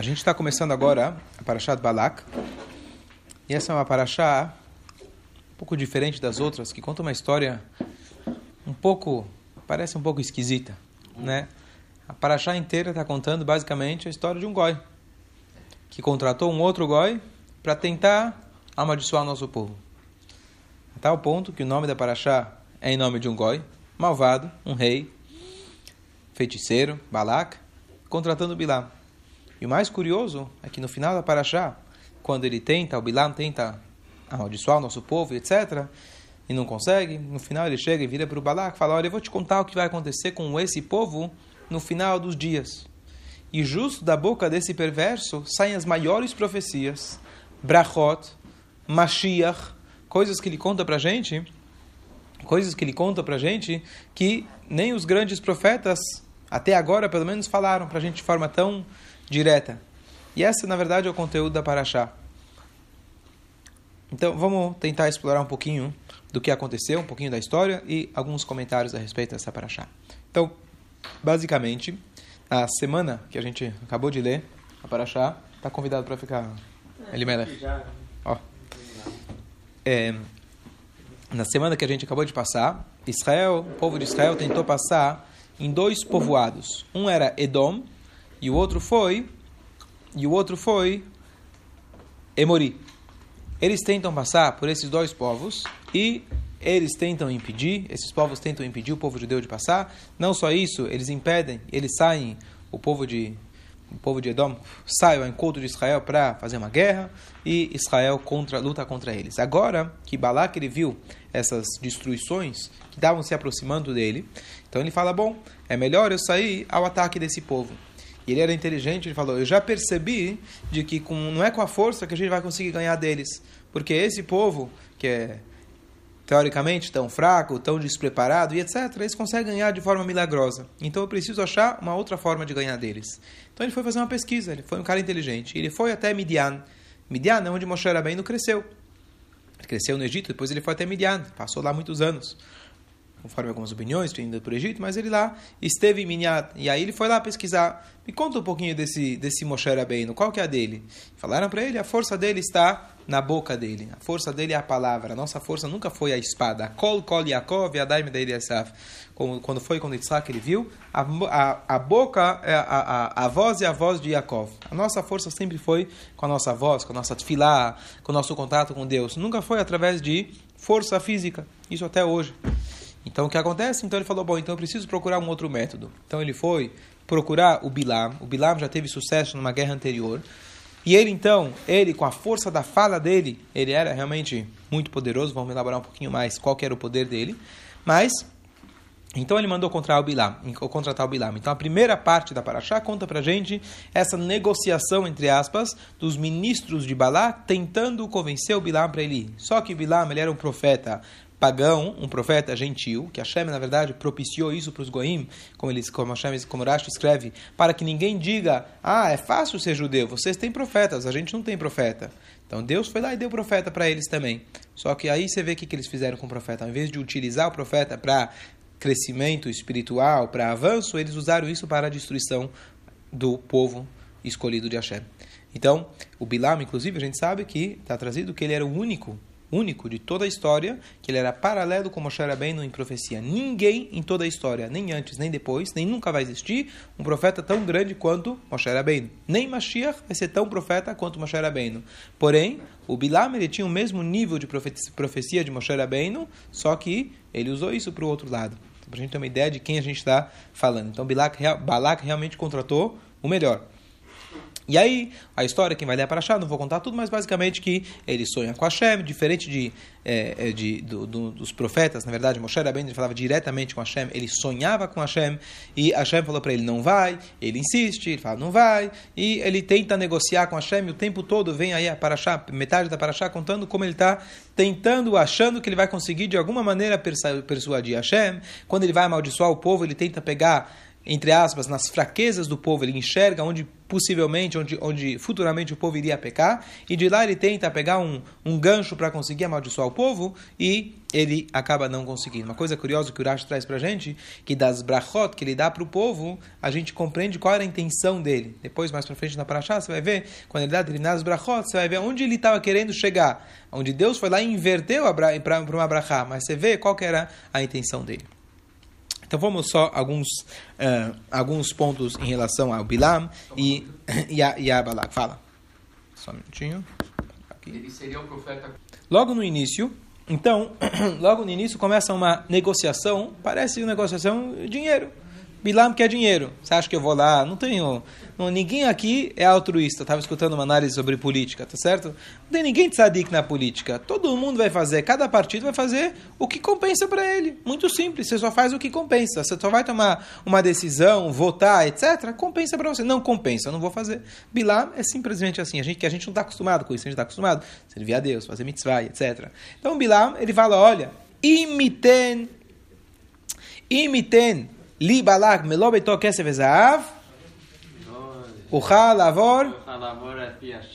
A gente está começando agora a Parashá de Balak. E essa é uma Parashá um pouco diferente das outras, que conta uma história um pouco, parece um pouco esquisita, né? A Parashá inteira está contando basicamente a história de um goi que contratou um outro goi para tentar amaldiçoar o nosso povo. A tal ponto que o nome da Parashá é em nome de um goi malvado, um rei, feiticeiro, Balak, contratando Bilam. E o mais curioso é que no final da Parashá, quando ele tenta, o Bilam tenta amaldiçoar o nosso povo, etc., e não consegue, no final ele chega e vira para o Balak e fala: Olha, eu vou te contar o que vai acontecer com esse povo no final dos dias. E justo da boca desse perverso saem as maiores profecias, Brachot, Mashiach, coisas que ele conta para gente, coisas que ele conta para gente que nem os grandes profetas até agora, pelo menos, falaram para a gente de forma tão direta. E essa, na verdade, é o conteúdo da Paraxá. Então, vamos tentar explorar um pouquinho do que aconteceu, um pouquinho da história e alguns comentários a respeito dessa Paraxá. Então, basicamente, a semana que a gente acabou de ler, a Paraxá, está convidado para ficar. É, Elimelech. Ó. É, na semana que a gente acabou de passar, Israel, o povo de Israel tentou passar em dois povoados. Um era Edom e o outro foi e o outro foi Emori. Eles tentam passar por esses dois povos e eles tentam impedir, esses povos tentam impedir o povo judeu de passar. Não só isso, eles impedem, eles saem, o povo de o povo de Edom sai ao encontro de Israel para fazer uma guerra e Israel contra, luta contra eles. Agora que Balak ele viu essas destruições que estavam se aproximando dele, então ele fala: Bom, é melhor eu sair ao ataque desse povo. Ele era inteligente, ele falou: Eu já percebi de que com, não é com a força que a gente vai conseguir ganhar deles, porque esse povo, que é teoricamente tão fraco, tão despreparado e etc., eles conseguem ganhar de forma milagrosa. Então eu preciso achar uma outra forma de ganhar deles. Então ele foi fazer uma pesquisa, ele foi um cara inteligente. Ele foi até Midian. Midian é onde Moshe Rabbeinu cresceu. Ele cresceu no Egito, depois ele foi até Midian, passou lá muitos anos conforme algumas opiniões, tinha ido para o Egito, mas ele lá esteve em Minhat. E aí ele foi lá pesquisar. Me conta um pouquinho desse, desse Moshe Rabbeinu, qual que é a dele? Falaram para ele, a força dele está na boca dele. A força dele é a palavra. A nossa força nunca foi a espada. Kol, Kol, Yaakov, Yadaim, Deir, Yasaf. Quando foi quando Isaac ele viu, a, a, a boca, é a, a, a voz é a voz de Yaakov. A nossa força sempre foi com a nossa voz, com a nossa tefilá, com o nosso contato com Deus. Nunca foi através de força física. Isso até hoje. Então o que acontece? Então ele falou: bom, então eu preciso procurar um outro método. Então ele foi procurar o Bilam. O Bilam já teve sucesso numa guerra anterior. E ele então, ele com a força da fala dele, ele era realmente muito poderoso. Vamos elaborar um pouquinho mais qual era o poder dele. Mas então ele mandou contratar o Bilam, contratar o Bilam. Então a primeira parte da Paraxá conta pra gente essa negociação, entre aspas, dos ministros de Balá tentando convencer o Bilam para ele. Só que Bilam ele era um profeta pagão, um profeta gentil, que Hashem, na verdade, propiciou isso para os goim, como, eles, como Hashem, como Rashi escreve, para que ninguém diga, ah, é fácil ser judeu, vocês têm profetas, a gente não tem profeta. Então Deus foi lá e deu profeta para eles também. Só que aí você vê o que, que eles fizeram com o profeta. Ao invés de utilizar o profeta para crescimento espiritual, para avanço, eles usaram isso para a destruição do povo escolhido de Hashem. Então, o Bilam, inclusive, a gente sabe que está trazido que ele era o único único de toda a história, que ele era paralelo com Moshe Rabbeinu em profecia. Ninguém em toda a história, nem antes, nem depois, nem nunca vai existir um profeta tão grande quanto Moshe Rabbeinu. Nem Mashiach vai ser tão profeta quanto Moshe Rabbeinu. Porém, o Bilam ele tinha o mesmo nível de profecia de Moshe Rabbeinu, só que ele usou isso para o outro lado. Para a gente ter uma ideia de quem a gente está falando. Então, Balak, Balak realmente contratou o melhor. E aí, a história, quem vai ler para achar, não vou contar tudo, mas basicamente que ele sonha com Hashem, diferente de, é, de do, do, dos profetas, na verdade, Moshe Rabbeinu falava diretamente com Hashem, ele sonhava com Hashem, e Hashem falou para ele, não vai, ele insiste, ele fala, não vai, e ele tenta negociar com Hashem, e o tempo todo vem aí a Parashá, metade da Parashá, contando como ele está tentando, achando que ele vai conseguir de alguma maneira persuadir Hashem, quando ele vai amaldiçoar o povo, ele tenta pegar entre aspas, nas fraquezas do povo, ele enxerga onde possivelmente, onde, onde futuramente o povo iria pecar, e de lá ele tenta pegar um, um gancho para conseguir amaldiçoar o povo, e ele acaba não conseguindo. Uma coisa curiosa que o Urash traz para a gente, que das brachot que ele dá para o povo, a gente compreende qual era a intenção dele. Depois, mais para frente na Parashá, você vai ver, quando ele dá determinadas brachot, você vai ver onde ele estava querendo chegar, onde Deus foi lá e inverteu para uma brachá, mas você vê qual era a intenção dele. Então vamos só alguns uh, alguns pontos em relação ao Bilam e, e, a, e a Balak. Fala. Só um minutinho. Aqui. Ele seria o profeta. Logo no início, então, logo no início começa uma negociação, parece uma negociação de dinheiro. Bilam quer dinheiro. Você acha que eu vou lá? Não tenho. Não, ninguém aqui é altruísta. Estava escutando uma análise sobre política, tá certo? Não tem ninguém tzadik na política. Todo mundo vai fazer, cada partido vai fazer o que compensa para ele. Muito simples. Você só faz o que compensa. Você só vai tomar uma decisão, votar, etc. Compensa para você. Não compensa, eu não vou fazer. Bilam é simplesmente assim. A gente que a gente não está acostumado com isso. A gente está acostumado a servir a Deus, fazer mitzvah, etc. Então Bilam ele fala, olha, imiten, imiten Li Balak Melobeto Kesef Ezav. Uchal Avor.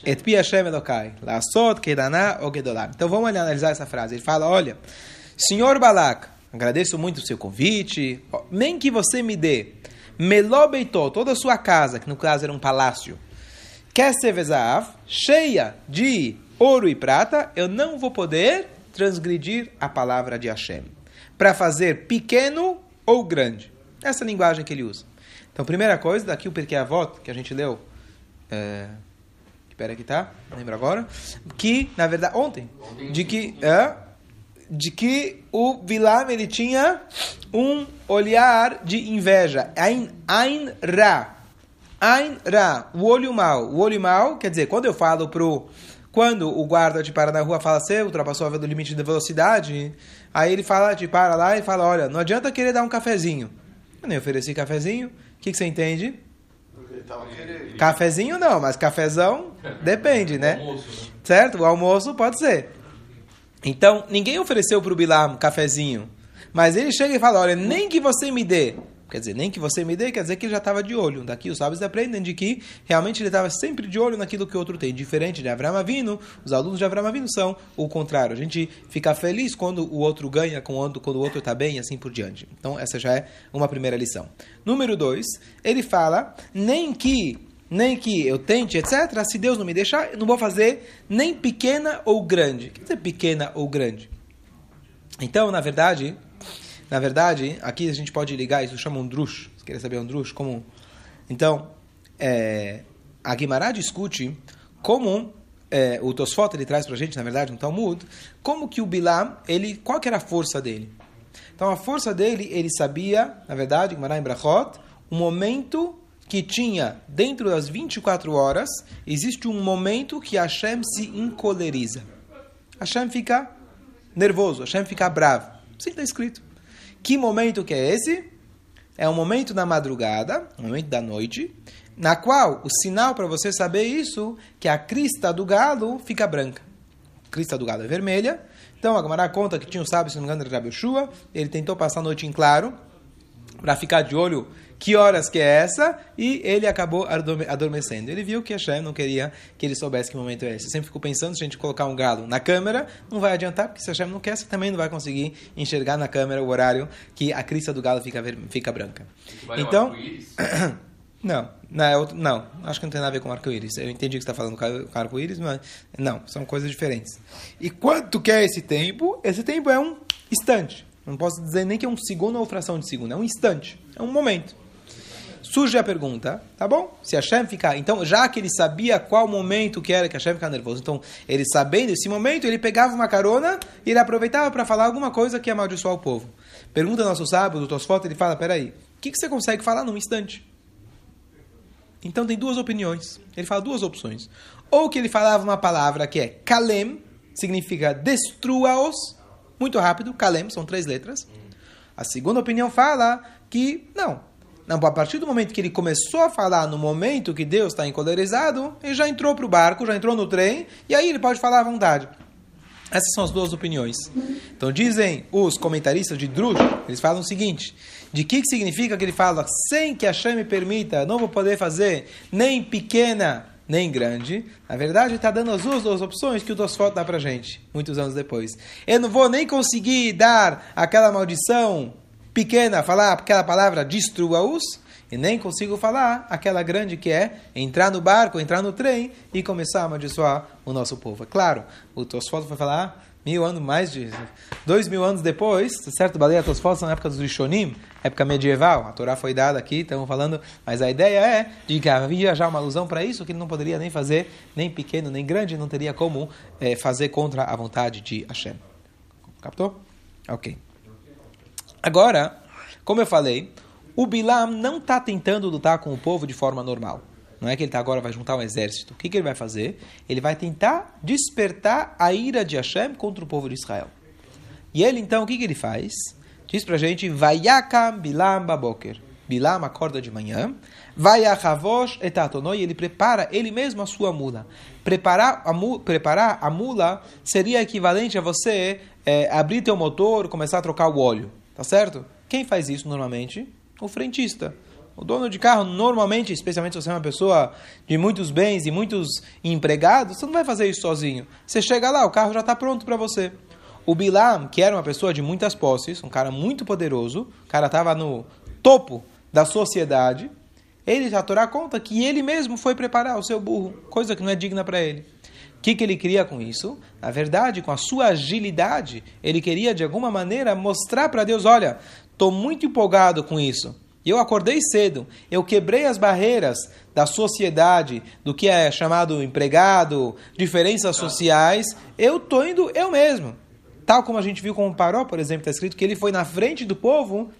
Et Pi Hashem Elokai. Lassot Kedana Ogedolam. Então vamos analisar essa frase. Ele fala: Olha, Senhor Balak, agradeço muito o seu convite. Nem que você me dê Melobeito, toda a sua casa, que no caso era um palácio. Kesef Ezav, cheia de ouro e prata, eu não vou poder transgredir a palavra de Hashem. Para fazer pequeno ou grande. Essa linguagem que ele usa. Então, primeira coisa, daqui o Perkei Avot, que a gente leu, é, espera que tá, lembro agora, que, na verdade, ontem, de que, é, de que o Bilam, ele tinha um olhar de inveja. Ain, ain Ra. Ain Ra, o olho mal. O olho mal, quer dizer, quando eu falo pro... Quando o guarda te para na rua fala, você ultrapassou o limite de velocidade, aí ele fala, te para lá e fala, olha, não adianta querer dar um cafezinho. Eu nem ofereci cafezinho. O que, que você entende? Cafezinho não, mas cafezão depende, né? Almoço, né? Certo? O almoço pode ser. Então, ninguém ofereceu para o Bilam cafezinho. Mas ele chega e fala: Olha, nem que você me dê Quer dizer, nem que você me dê, quer dizer que ele já estava de olho. Daqui os sábios aprendem de que realmente ele estava sempre de olho naquilo que o outro tem. Diferente de Avram Avinu, os alunos de Avram Avinu são o contrário. A gente fica feliz quando o outro ganha, quando, quando o outro está bem e assim por diante. Então, essa já é uma primeira lição. Número dois, ele fala, nem que nem que eu tente, etc., se Deus não me deixar, eu não vou fazer nem pequena ou grande. O que dizer pequena ou grande? Então, na verdade, na verdade, aqui a gente pode ligar, isso chama um drush. Você quer saber um drush? Como... Então, é, a Guimarães discute como é, o Tosfot ele traz para a gente, na verdade, no Talmud, como que o Bilam, ele, qual que era a força dele? Então, a força dele, ele sabia, na verdade, Guimarães Brachot, o momento que tinha, dentro das 24 horas, existe um momento que Hashem se encoleriza. Hashem fica nervoso, Hashem fica bravo. Assim está escrito. Que momento que é esse? É um momento da madrugada, um momento da noite, na qual o sinal para você saber isso, que a crista do galo fica branca. A crista do galo é vermelha. Então a Gamara conta que tinha um sábio, se não me engano, de Rabi ele tentou passar a noite em claro, para ficar de olho que horas que é essa, e ele acabou adormecendo. Ele viu que Hashem não queria que ele soubesse que momento é esse. Eu sempre fico pensando, se a gente colocar um galo na câmera, não vai adiantar, porque se Hashem não quer, você também não vai conseguir enxergar na câmera o horário que a crista do galo fica, fica branca. Então... Não, não, é outro, não, acho que não tem nada a ver com arco-íris. Eu entendi que você está falando com arco-íris, mas não, são coisas diferentes. E quanto que é esse tempo? Esse tempo é um instante. Não posso dizer nem que é um segundo ou fração de segundo, é um instante, é um momento surge a pergunta, tá bom? Se Hashem ficar. Então, já que ele sabia qual momento que era que Hashem ficava nervoso, então, ele sabendo esse momento, ele pegava uma carona e ele aproveitava para falar alguma coisa que ia amaldiçoar o povo. Pergunta nosso sábio, do Tosfot, ele fala: peraí, o que, que você consegue falar num instante? Então, tem duas opiniões. Ele fala duas opções. Ou que ele falava uma palavra que é kalem, significa destrua-os, muito rápido, kalem, são três letras. A segunda opinião fala que, não, não, a partir do momento que ele começou a falar no momento que Deus está encolerizado, ele já entrou para o barco, já entrou no trem, e aí ele pode falar à vontade. Essas são as duas opiniões. Então dizem os comentaristas de Drush, eles falam o seguinte: de que, que significa que ele fala sem que a Hashem me permita, não vou poder fazer nem pequena nem grande. Na verdade, está dando as duas, duas opções que o Tosfot dá para gente, muitos anos depois. Eu não vou nem conseguir dar aquela maldição pequena, falar aquela palavra destrua-os, e nem consigo falar aquela grande que é entrar no barco, entrar no trem e começar a amaldiçoar o nosso povo. É claro, o Tosfot foi falar mil anos, mais de dois mil anos depois, certo? Baleia Tosfot na época dos Rishonim, época medieval. A Torá foi dada aqui, estamos falando, mas a ideia é de que havia já uma alusão para isso, que ele não poderia nem fazer, nem pequeno, nem grande, não teria como é, fazer contra a vontade de Hashem. Captou? Ok. Agora, como eu falei, o Bilam não está tentando lutar com o povo de forma normal. Não é que ele tá agora vai juntar um exército. O que, que ele vai fazer? Ele vai tentar despertar a ira de Hashem contra o povo de Israel. E ele então, o que, que ele faz? Diz pra gente, Vayakam Bilam Baboker. Bilam acorda de manhã, Vayachavosh etatonoi, ele prepara ele mesmo a sua mula. Preparar a, mu, preparar a mula seria equivalente a você é, abrir teu motor, começar a trocar o óleo. Tá certo? Quem faz isso normalmente? O frentista. O dono de carro, normalmente, especialmente se você é uma pessoa de muitos bens e muitos empregados, você não vai fazer isso sozinho. Você chega lá, o carro já está pronto para você. O Bilam, que era uma pessoa de muitas posses, um cara muito poderoso, o cara estava no topo da sociedade, ele, a Torá conta que ele mesmo foi preparar o seu burro, coisa que não é digna para ele. O que, que ele queria com isso? Na verdade, com a sua agilidade, ele queria de alguma maneira mostrar para Deus: olha, estou muito empolgado com isso eu acordei cedo, eu quebrei as barreiras da sociedade, do que é chamado empregado, diferenças sociais, eu estou indo eu mesmo. Tal como a gente viu com o Paró, por exemplo, está escrito que ele foi na frente do povo,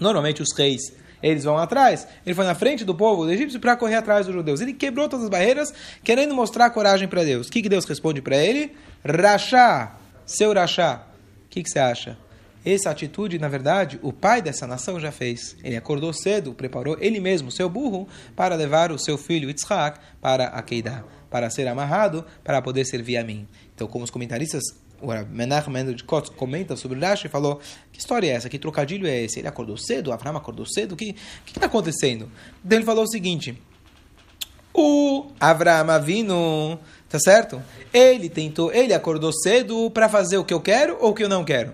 normalmente os reis, eles vão atrás. Ele foi na frente do povo egípcio para correr atrás dos judeus. Ele quebrou todas as barreiras, querendo mostrar coragem para Deus. O que, que Deus responde para ele? Rachá, seu Rachá. O que, que você acha? Essa atitude, na verdade, o pai dessa nação já fez. Ele acordou cedo, preparou ele mesmo, seu burro, para levar o seu filho Yitzhak para a Keidah, para ser amarrado, para poder servir a mim. Então, como os comentaristas, o Menachem Mendel de comenta sobre Rashi e falou: Que história é essa? Que trocadilho é esse? Ele acordou cedo? Abraão acordou cedo? O que está acontecendo? Então ele falou o seguinte: O Avraham Avinu, tá certo? Ele tentou, ele acordou cedo para fazer o que eu quero ou o que eu não quero?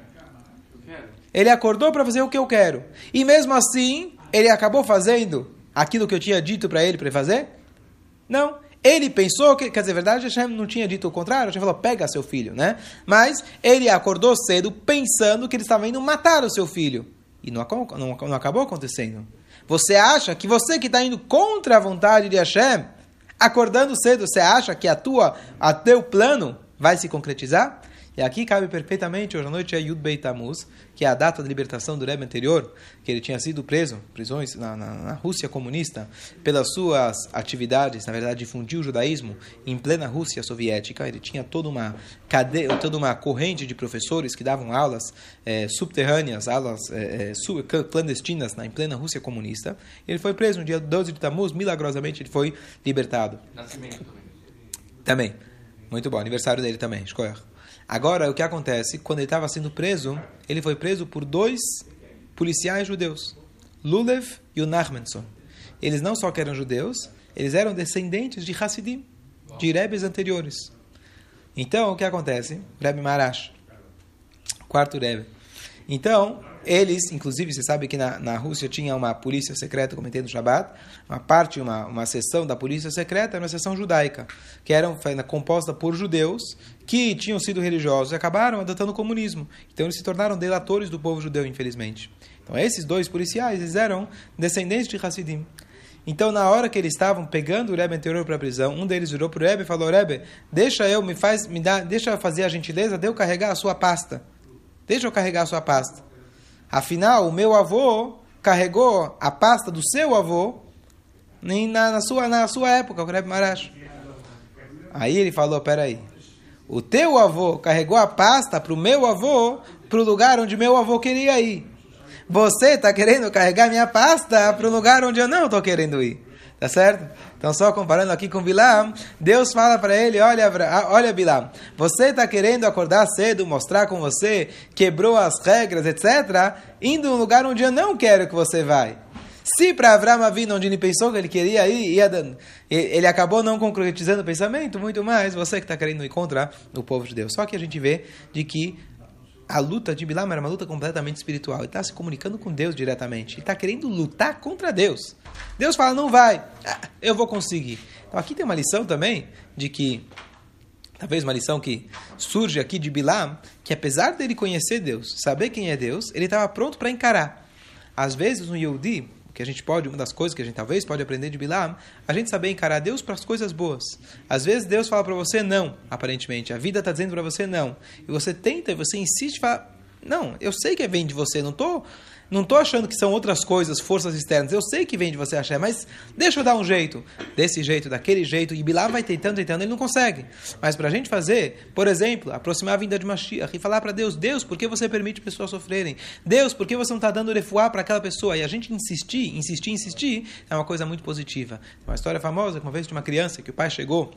Ele acordou para fazer o que eu quero. E mesmo assim, ele acabou fazendo aquilo que eu tinha dito para ele para fazer? Não. Ele pensou que, quer dizer, verdade, Hashem não tinha dito o contrário, Hashem falou, pega seu filho, né? Mas ele acordou cedo pensando que ele estava indo matar o seu filho. E não, não, não acabou acontecendo. Você acha que você que está indo contra a vontade de Hashem, acordando cedo, você acha que a tua, a teu plano vai se concretizar? E aqui cabe perfeitamente, hoje à noite é Yud Beit Tammuz, que é a data da libertação do Rebbe anterior, que ele tinha sido preso, prisões na, na, na, Rússia comunista, pelas suas atividades, na verdade, difundiu o judaísmo em plena Rússia soviética. Ele tinha toda uma cadeia, toda uma corrente de professores que davam aulas é, subterrâneas, aulas é, clandestinas na, em plena Rússia comunista. Ele foi preso no dia 12 de Tammuz, milagrosamente ele foi libertado. Nascimento também. Também. Muito bom, aniversário dele também, escolha. Agora, o que acontece? Quando ele estava sendo preso, ele foi preso por dois policiais judeus, Lulev e o Nachmanson. Eles não só eram judeus, eles eram descendentes de Hassidim, de Rebes anteriores. Então, o que acontece? Rebbe Marash, quarto Rebbe. Então, eles, inclusive, você sabe que na, na Rússia tinha uma polícia secreta, comentei no Shabbat, uma parte, uma, uma seção da polícia secreta, uma seção judaica, que era composta por judeus que tinham sido religiosos e acabaram adotando o comunismo. Então, eles se tornaram delatores do povo judeu, infelizmente. Então, esses dois policiais, eles eram descendentes de Hassidim. Então, na hora que eles estavam pegando o Rebbe anterior para a prisão, um deles virou para o Rebbe e falou: Rebbe, deixa eu, me faz, me dá, deixa eu fazer a gentileza de eu carregar a sua pasta. Deixa eu carregar a sua pasta. Afinal, o meu avô carregou a pasta do seu avô na, na, sua, na sua época, o Rebbe Marash. Aí ele falou, peraí, o teu avô carregou a pasta para o meu avô, para o lugar onde meu avô queria ir. Você está querendo carregar minha pasta para o lugar onde eu não estou querendo ir. Tá certo? Então, só comparando aqui com Bilam, Deus fala para ele: olha, olha Bilam, você está querendo acordar cedo, mostrar com você, quebrou as regras, etc., indo num lugar onde eu não quero que você vai. Se para Avram vindo onde ele pensou que ele queria ir, ia ele acabou não concretizando o pensamento, muito mais você que está querendo encontrar o povo de Deus. Só que a gente vê de que a luta de Bilam era uma luta completamente espiritual. Ele está se comunicando com Deus diretamente. Ele está querendo lutar contra Deus. Deus fala, não vai. Ah, eu vou conseguir. Então aqui tem uma lição também de que, talvez uma lição que surge aqui de Bilam, que apesar dele conhecer Deus, saber quem é Deus, ele estava pronto para encarar. Às vezes um Yehudi, que a gente pode, uma das coisas que a gente talvez pode aprender de Bilam, a gente saber encarar Deus para as coisas boas. Às vezes Deus fala para você não, aparentemente. A vida está dizendo para você não. E você tenta, você insiste, fala, não, eu sei que vem de você, não estou não estou achando que são outras coisas, forças externas. Eu sei que vem de você achar, mas deixa eu dar um jeito. Desse jeito, daquele jeito. E Bilá vai tentando, tentando, ele não consegue. Mas para a gente fazer, por exemplo, aproximar a vinda de Mashiach e falar para Deus: Deus, por que você permite pessoas sofrerem? Deus, por que você não está dando refuar para aquela pessoa? E a gente insistir, insistir, insistir, é uma coisa muito positiva. Uma história famosa, uma vez de uma criança que o pai chegou,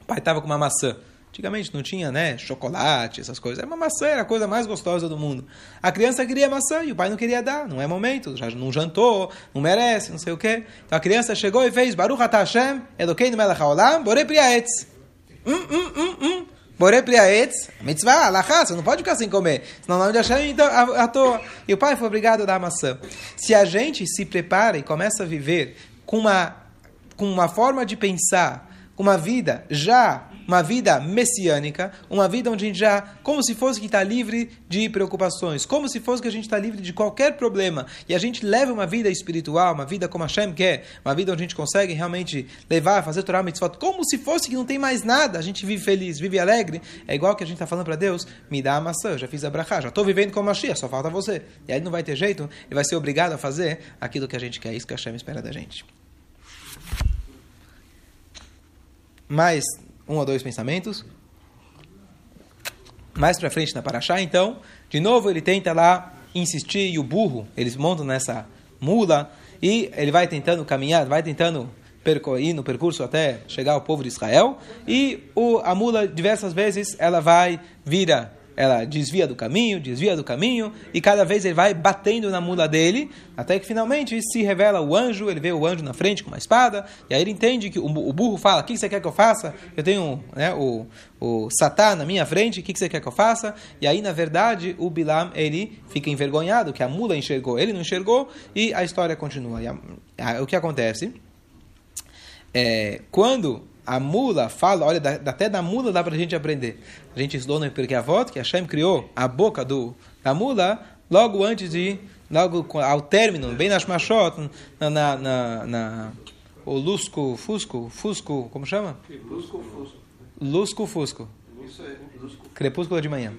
o pai estava com uma maçã. Antigamente não tinha, né, chocolate, essas coisas. Era uma maçã, era a coisa mais gostosa do mundo. A criança queria maçã e o pai não queria dar. Não é momento, já não jantou, não merece, não sei o quê. Então a criança chegou e fez Baruch Atah Hashem, Elokeinu melech haolam, Borei priaetz. Hum, hum, hum, hum. Borei priaetz, mitzvah, alachá, você não pode ficar sem comer. Senão o nome de Hashem, então, à toa. E o pai foi obrigado a dar a maçã. Se a gente se prepara e começa a viver com uma, com uma forma de pensar, com uma vida já uma vida messiânica, uma vida onde a gente já, como se fosse que está livre de preocupações, como se fosse que a gente está livre de qualquer problema, e a gente leva uma vida espiritual, uma vida como a Hashem quer, uma vida onde a gente consegue realmente levar, fazer Torah Mitzvot, como se fosse que não tem mais nada, a gente vive feliz, vive alegre, é igual que a gente está falando para Deus, me dá a maçã, já fiz a brachá, já estou vivendo como a Shia, só falta você. E aí não vai ter jeito, ele vai ser obrigado a fazer aquilo que a gente quer, isso que a Hashem espera da gente. Mas um ou dois pensamentos. Mais para frente na Paraxá, então, de novo ele tenta lá insistir e o burro, eles montam nessa mula e ele vai tentando caminhar, vai tentando ir no percurso até chegar ao povo de Israel e o, a mula diversas vezes ela vai vira ela desvia do caminho, desvia do caminho, e cada vez ele vai batendo na mula dele, até que finalmente se revela o anjo, ele vê o anjo na frente com uma espada, e aí ele entende que o, burro fala: O que você quer que eu faça? Eu tenho né, o, o Satã na minha frente, o que você quer que eu faça? E aí, na verdade, o Bilam ele fica envergonhado, que a mula enxergou, ele não enxergou, e a história continua. A, a, o que acontece? É, quando a mula fala, olha, até da mula dá para a gente aprender. A gente estudou no Porque Avot que Hashem criou a boca do, da mula logo antes de, logo ao término, bem nas machot, na, na, na, na o lusco, fusco, fusco, como chama? Lusco, fusco. Lusco, fusco. Crepúsculo de manhã.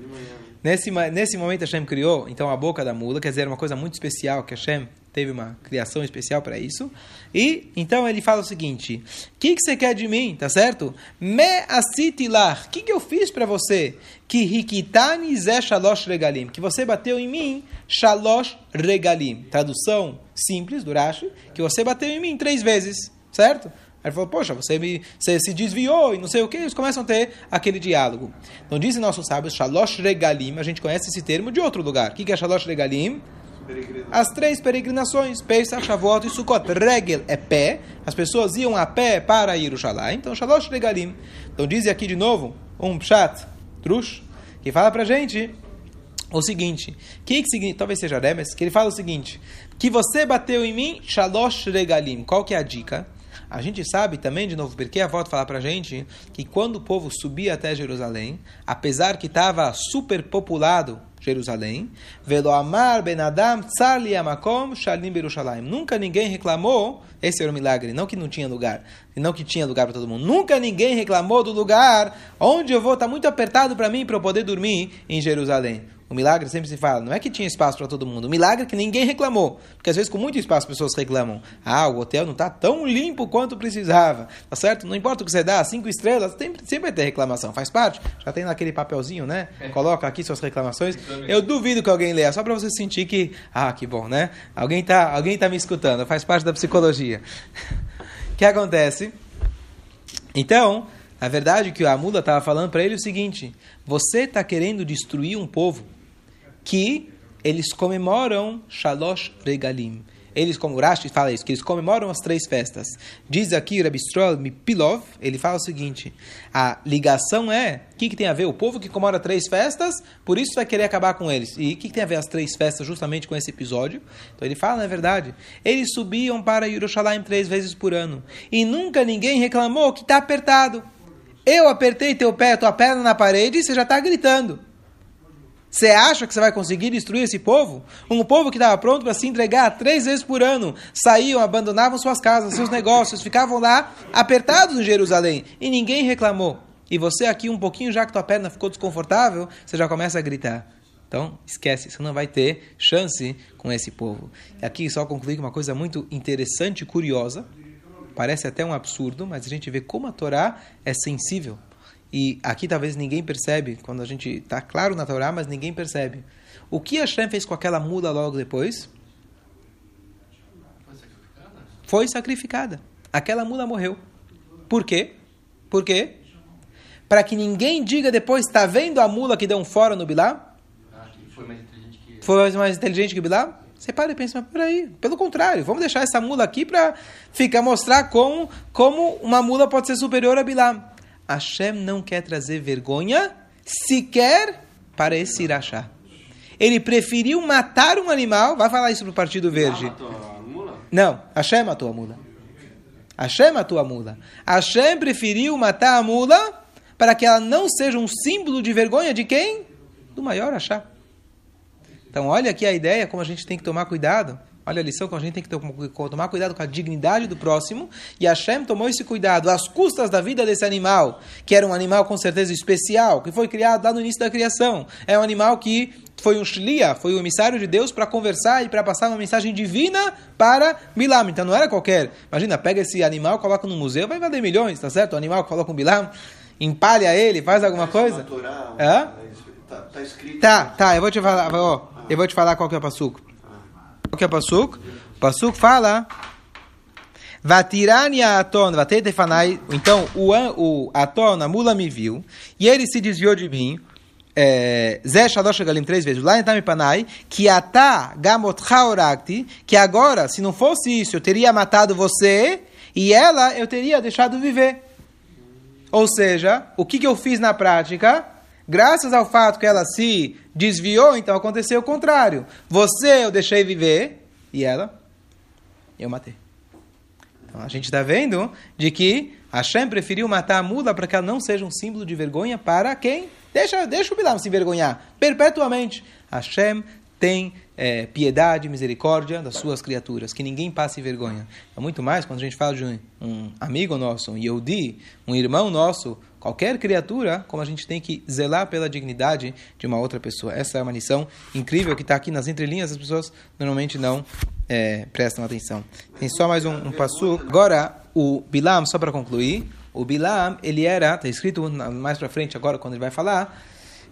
Nesse, nesse momento Hashem criou então a boca da mula, quer dizer, uma coisa muito especial que Hashem teve uma criação especial para isso. E então ele fala o seguinte: O que, que você quer de mim? Tá certo? Me asitilar. O que, que eu fiz para você? Que rikitani ze shalosh regalim. Que você bateu em mim shalosh regalim. Tradução simples do Rashi: Que você bateu em mim três vezes. Certo? Aí ele falou, poxa, você, me, você se desviou e não sei o que, eles começam a ter aquele diálogo. Então dizem nossos sábios, Shalosh Regalim, a gente conhece esse termo de outro lugar. O que é Shalosh Regalim? As três peregrinações, Pesach, Shavuot e Sukkot. Regel é pé, as pessoas iam a pé para Yerushalayim, então Shalosh Regalim. Então diz aqui de novo, um pshat, trush, que fala pra gente o seguinte, que, que significa, talvez seja Remes, que ele fala o seguinte, que você bateu em mim, Shalosh Regalim. Qual que é a dica? A gente sabe também, de novo, porque a volta fala pra gente que quando o povo subia até Jerusalém, apesar que estava superpopulado Jerusalém. Velo amar ben Adam tzarli amakom shalim Berushalayim. Nunca ninguém reclamou, esse era o milagre, não que não tinha lugar, não que tinha lugar para todo mundo. Nunca ninguém reclamou do lugar onde eu vou, está muito apertado para mim para eu poder dormir em Jerusalém. O milagre sempre se fala, não é que tinha espaço para todo mundo. O milagre é que ninguém reclamou. Porque às vezes com muito espaço as pessoas reclamam. Ah, o hotel não está tão limpo quanto precisava. Tá certo? Não importa o que você dá, cinco estrelas, sempre, sempre vai ter reclamação. Faz parte. Já tem naquele papelzinho, né? É. Coloca aqui suas reclamações. Eu duvido que alguém leia, só para você sentir que, ah, que bom, né? Alguém está alguém tá me escutando. Faz parte da psicologia. que acontece? Então, a verdade é que a Mula estava falando para ele o seguinte: você está querendo destruir um povo que eles comemoram Shalosh Regalim. Eles, como Rashi fala isso, que eles comemoram as três festas. Diz aqui Rabbi Stroll Mipilov, ele fala o seguinte, a ligação é, o que, que tem a ver? O povo que comemora três festas, por isso vai querer acabar com eles. E o que, que tem a ver as três festas justamente com esse episódio? Então ele fala, na verdade, eles subiam para Yerushalayim três vezes por ano. E nunca ninguém reclamou que está apertado. Eu apertei teu pé, tua perna na parede e você já está gritando. Você acha que você vai conseguir destruir esse povo? Um povo que estava pronto para se entregar três vezes por ano. Saíam, abandonavam suas casas, seus negócios, ficavam lá apertados em Jerusalém. E ninguém reclamou. E você aqui, um pouquinho, já que tua perna ficou desconfortável, você já começa a gritar. Então, esquece, você não vai ter chance com esse povo. E aqui só concluir com uma coisa muito interessante e curiosa. Parece até um absurdo, mas a gente vê como a Torá é sensível e aqui talvez ninguém percebe, quando a gente está claro na Torá, mas ninguém percebe. O que Hashem fez com aquela mula logo depois? Foi sacrificada? Foi sacrificada. Aquela mula morreu. Por quê? Por quê? Para que ninguém diga depois, está vendo a mula que deu um fora no Bilá? Ah, foi mais inteligente que Foi mais inteligente que o Bilá? Você para e pensa, mas peraí, pelo contrário, vamos deixar essa mula aqui para ficar mostrar como, como uma mula pode ser superior a Bilá. Hashem não quer trazer vergonha sequer para esse irachá. Ele preferiu matar um animal, vai falar isso para o Partido Verde. Ah, matou a mula? Não, Hashem matou a mula. Hashem matou a mula. Hashem preferiu matar a mula para que ela não seja um símbolo de vergonha de quem? Do maior Achá. Então, olha aqui a ideia, como a gente tem que tomar cuidado. Olha a lição que a gente tem que tomar cuidado com a dignidade do próximo. E Hashem tomou esse cuidado às custas da vida desse animal, que era um animal com certeza especial, que foi criado lá no início da criação. É um animal que foi um shlia, foi o um emissário de Deus para conversar e para passar uma mensagem divina para Bilam. Então não era qualquer. Imagina, pega esse animal, coloca no museu, vai valer milhões, tá certo? O animal que coloca um Bilam, empalha ele, faz alguma coisa. Torá, Hã? tá, tá escrito. Tá, tá, eu vou te falar, ó, eu vou te falar qual que é o passuco. Qual que é o Pasuk? O Pasuk fala. Vatirani a Aton, Vatetefanai. Então, o, o Aton, a mula me viu, e ele se desviou de mim. Zé Shalosh Galim três vezes. Lá em Panai, que ata gamot oragti, que agora, se não fosse isso, eu teria matado você, e ela eu teria deixado viver. Ou seja, o que, que eu fiz na prática? Graças ao fato que ela se desviou, então aconteceu o contrário. Você eu deixei viver e ela eu matei. Então a gente está vendo de que Hashem preferiu matar a mula para que ela não seja um símbolo de vergonha para quem? Deixa, deixa o Bilam se envergonhar perpetuamente. Hashem tem é, piedade misericórdia das suas criaturas, que ninguém passe vergonha. É muito mais quando a gente fala de um, um amigo nosso, um Yehudi, um irmão nosso, qualquer criatura, como a gente tem que zelar pela dignidade de uma outra pessoa. Essa é uma lição incrível que está aqui nas entrelinhas, as pessoas normalmente não é, prestam atenção. Tem só mais um, um passo. Agora, o Bilam, só para concluir, o Bilam, ele era, está escrito mais para frente agora, quando ele vai falar,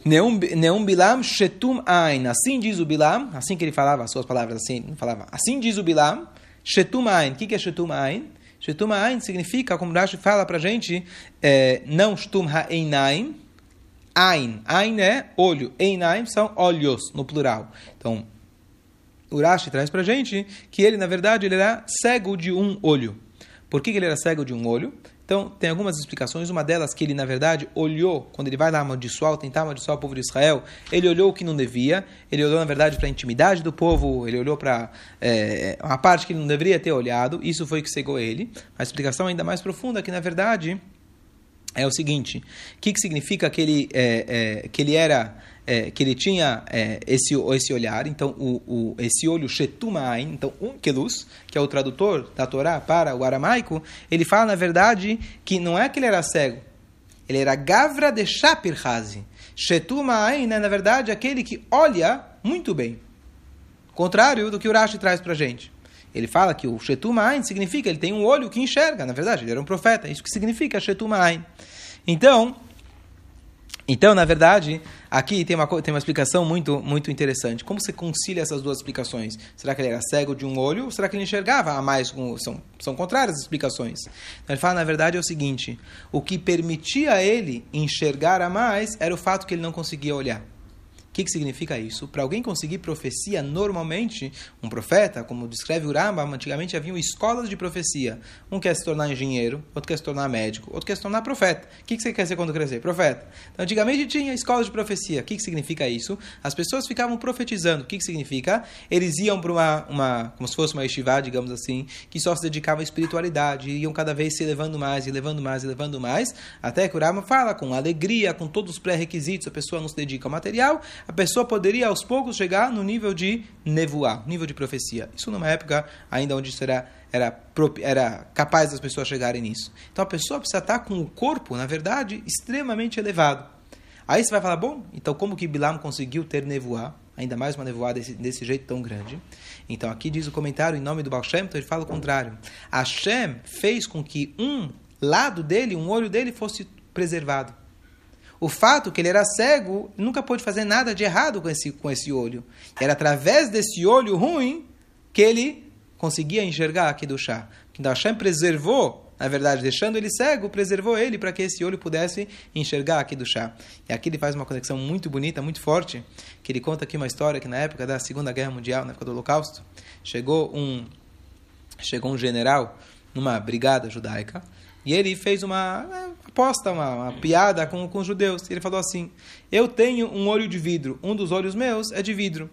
Neum Bilam Shetum Ain. Assim diz o Bilam, assim que ele falava as suas palavras, assim, falava, assim diz o Bilam, Shetum Ain. O que é Shetum Ain? Shetum Ain significa, como Rashi fala para a gente, é, não Shtum Ha'einaim, Ain. Ain é olho, Einaim são olhos, no plural. Então, o Rashi traz para a gente que ele, na verdade, ele era cego de um olho. Por que ele era cego de um olho? Então, tem algumas explicações. Uma delas que ele, na verdade, olhou, quando ele vai lá amaldiçoar, tentar amaldiçoar o povo de Israel, ele olhou o que não devia, ele olhou, na verdade, para a intimidade do povo, ele olhou para é, uma parte que ele não deveria ter olhado, isso foi o que cegou ele. A explicação ainda mais profunda é que, na verdade, é o seguinte: o que, que significa que ele, é, é, que ele era é, que ele tinha é, esse, esse olhar, então o, o, esse olho shetumain, então unkelus, que é o tradutor da Torá para o aramaico, ele fala na verdade que não é que ele era cego, ele era gavra de shapirhazi. Shetumain é na verdade aquele que olha muito bem, contrário do que o Rashi traz para gente. Ele fala que o shetumain significa ele tem um olho que enxerga, na verdade ele era um profeta, isso que significa shetumain. Então Então, na verdade, aqui tem uma, tem uma explicação muito, muito interessante. Como você concilia essas duas explicações? Será que ele era cego de um olho ou será que ele enxergava a mais? São, são contrárias as explicações. Então, ele fala, na verdade, é o seguinte: o que permitia a ele enxergar a mais era o fato que ele não conseguia olhar que, que significa isso? Para alguém conseguir profecia, normalmente, um profeta, como descreve o Rambam, antigamente haviam escolas de profecia. Um quer se tornar engenheiro, outro quer se tornar médico, outro quer se tornar profeta. O que, que você quer ser quando crescer? Profeta. Então, antigamente tinha escolas de profecia. O que, que significa isso? As pessoas ficavam profetizando. O que, que significa? Eles iam para uma, uma, como se fosse uma estivá, digamos assim, que só se dedicava à espiritualidade, iam cada vez se elevando mais, e levando mais, e levando mais, até que o Rambam fala com alegria, com todos os pré-requisitos, a pessoa não se dedica ao material, a pessoa poderia aos poucos chegar no nível de nevoar, nível de profecia. Isso numa época ainda onde isso era, era, era capaz das pessoas chegarem nisso. Então a pessoa precisa estar com o corpo, na verdade, extremamente elevado. Aí você vai falar, bom, então como que Bilam conseguiu ter nevoar? Ainda mais uma nevoada desse, desse jeito tão grande. Então aqui diz o comentário em nome do Baal Shem, então ele fala o contrário. Hashem fez com que um lado dele, um olho dele fosse preservado. O fato que ele era cego, nunca pôde fazer nada de errado com esse, com esse olho. Era através desse olho ruim que ele conseguia enxergar aqui do chá. Então Hashem preservou, na verdade, deixando ele cego, preservou ele para que esse olho pudesse enxergar aqui do chá. E aqui ele faz uma conexão muito bonita, muito forte, que ele conta aqui uma história que na época da Segunda Guerra Mundial, na época do Holocausto, chegou um, chegou um general numa brigada judaica, e ele fez uma aposta, uma, uma, piada com, com os judeus. Ele falou assim: Eu tenho um olho de vidro, um dos olhos meus é de vidro.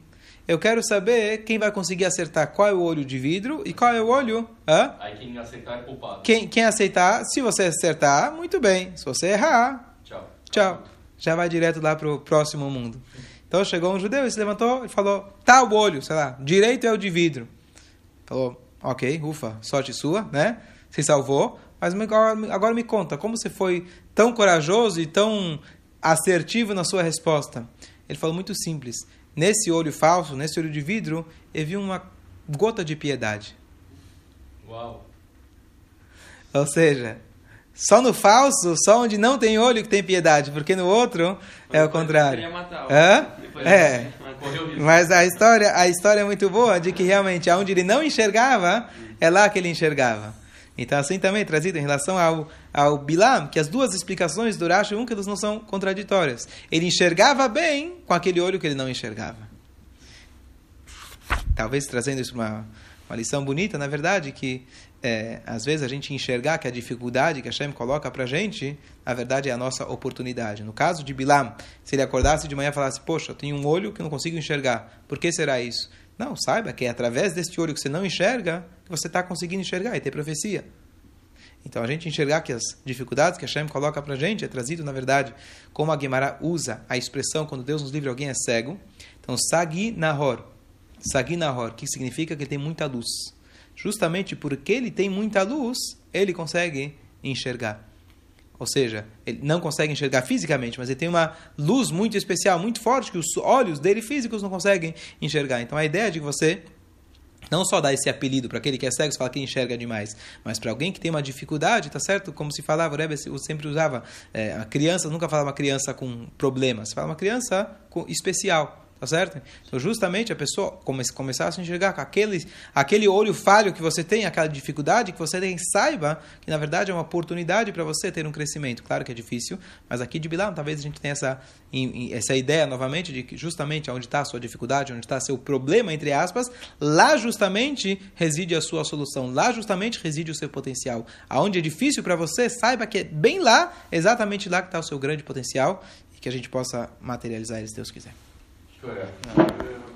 Eu quero saber quem vai conseguir acertar qual é o olho de vidro e qual é o olho. Hã? Aí quem acertar é culpado. Quem, quem aceitar, se você acertar, muito bem. Se você errar, tchau. Tchau. Já vai direto lá para o próximo mundo. Então chegou um judeu e se levantou e falou: Tá o olho, sei lá, direito é o de vidro. Falou: Ok, ufa, sorte sua, né? Se salvou. Mas agora, me conta, como você foi tão corajoso e tão assertivo na sua resposta? Ele falou muito simples. Nesse olho falso, nesse olho de vidro, eu vi uma gota de piedade. Uau! Ou seja, só no falso, só onde não tem olho que tem piedade, porque no outro é o contrário. Matar, Hã? É. Mas a história, a história é muito boa de que realmente aonde ele não enxergava, é lá que ele enxergava. Então, assim também trazido em relação ao, ao Bilam, que as duas explicações do Rashi elas não são contraditórias. Ele enxergava bem com aquele olho que ele não enxergava. Talvez trazendo isso uma, uma lição bonita, na verdade, que é, às vezes a gente enxergar que a dificuldade que Hashem coloca para a gente, na verdade é a nossa oportunidade. No caso de Bilam, se ele acordasse de manhã e falasse, poxa, eu tenho um olho que não consigo enxergar, por que será isso? Não, saiba que é através deste olho que você não enxerga que você está conseguindo enxergar e ter profecia. Então, a gente enxergar que as dificuldades que Hashem coloca para a gente é trazido, na verdade, como a Guimara usa a expressão quando Deus nos livra alguém é cego. Então, Sagi Nahor. Sagi Nahor, que significa que tem muita luz. Justamente porque ele tem muita luz, ele consegue enxergar. Ou seja, ele não consegue enxergar fisicamente, mas ele tem uma luz muito especial, muito forte, que os olhos dele físicos não conseguem enxergar. Então a ideia de que você não só dar esse apelido para aquele que é cego, você fala que enxerga demais, mas para alguém que tem uma dificuldade, tá certo? Como se falava, o Rebbe sempre usava, é, a criança, nunca falava uma criança com problemas, fala uma criança com, especial. Tá certo? Então, justamente a pessoa come, começar a se enxergar com aquele, aquele olho falho que você tem, aquela dificuldade que você tem, saiba que na verdade é uma oportunidade para você ter um crescimento. Claro que é difícil, mas aqui de Bilam talvez a gente tenha essa, essa ideia novamente de que justamente onde está a sua dificuldade, onde está seu problema, entre aspas, lá justamente reside a sua solução, lá justamente reside o seu potencial. Aonde é difícil para você, saiba que é bem lá, exatamente lá que está o seu grande potencial e que a gente possa materializar ele se Deus quiser. 对，嗯、